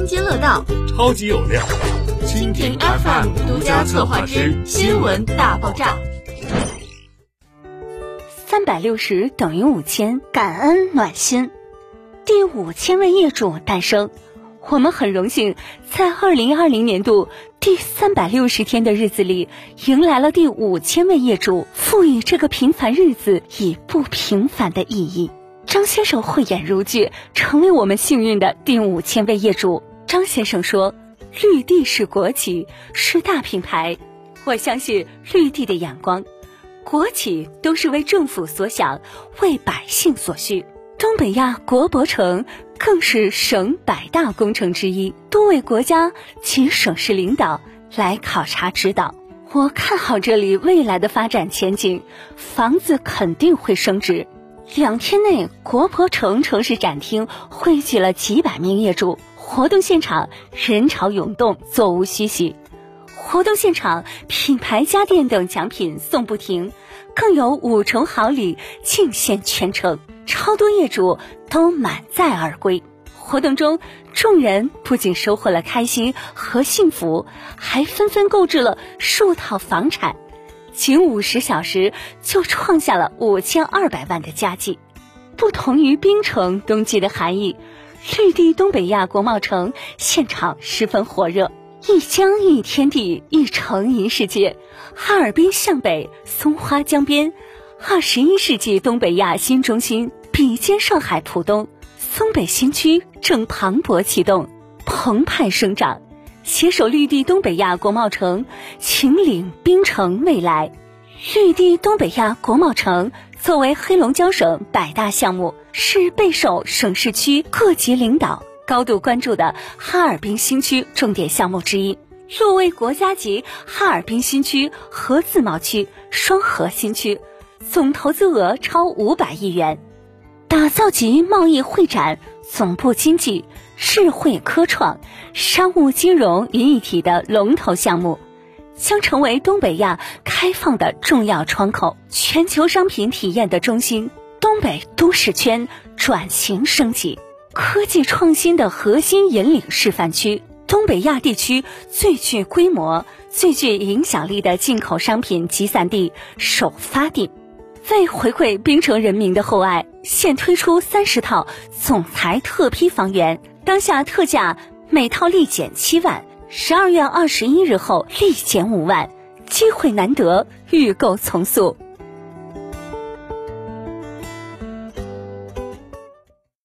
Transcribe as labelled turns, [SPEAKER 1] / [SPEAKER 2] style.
[SPEAKER 1] 津津乐道，
[SPEAKER 2] 超级有料。
[SPEAKER 1] 蜻蜓 FM 独家策划之新闻大爆炸。
[SPEAKER 3] 三百六十等于五千，感恩暖心。第五千位业主诞生，我们很荣幸在二零二零年度第三百六十天的日子里，迎来了第五千位业主，赋予这个平凡日子以不平凡的意义。张先生慧眼如炬，成为我们幸运的第五千位业主。张先生说：“绿地是国企，是大品牌，我相信绿地的眼光。国企都是为政府所想，为百姓所需。东北亚国博城更是省百大工程之一，多位国家及省市领导来考察指导。我看好这里未来的发展前景，房子肯定会升值。”两天内，国博城城市展厅汇聚了几百名业主，活动现场人潮涌动，座无虚席。活动现场，品牌家电等奖品送不停，更有五重好礼尽现全城，超多业主都满载而归。活动中，众人不仅收获了开心和幸福，还纷纷购置了数套房产。仅五十小时就创下了五千二百万的佳绩，不同于冰城冬季的寒意，绿地东北亚国贸城现场十分火热。一江一天地，一城一世界。哈尔滨向北，松花江边，二十一世纪东北亚新中心比肩上海浦东，松北新区正磅礴启动，澎湃生长。携手绿地东北亚国贸城，秦岭冰城未来。绿地东北亚国贸城作为黑龙江省百大项目，是备受省市区各级领导高度关注的哈尔滨新区重点项目之一，入围国家级哈尔滨新区和自贸区双核心区，总投资额超五百亿元，打造集贸易会展、总部经济。智慧科创、商务金融于一体的龙头项目，将成为东北亚开放的重要窗口、全球商品体验的中心、东北都市圈转型升级、科技创新的核心引领示范区、东北亚地区最具规模、最具影响力的进口商品集散地首发地。为回馈冰城人民的厚爱，现推出三十套总裁特批房源。当下特价每套立减七万，十二月二十一日后立减五万，机会难得，预购从速。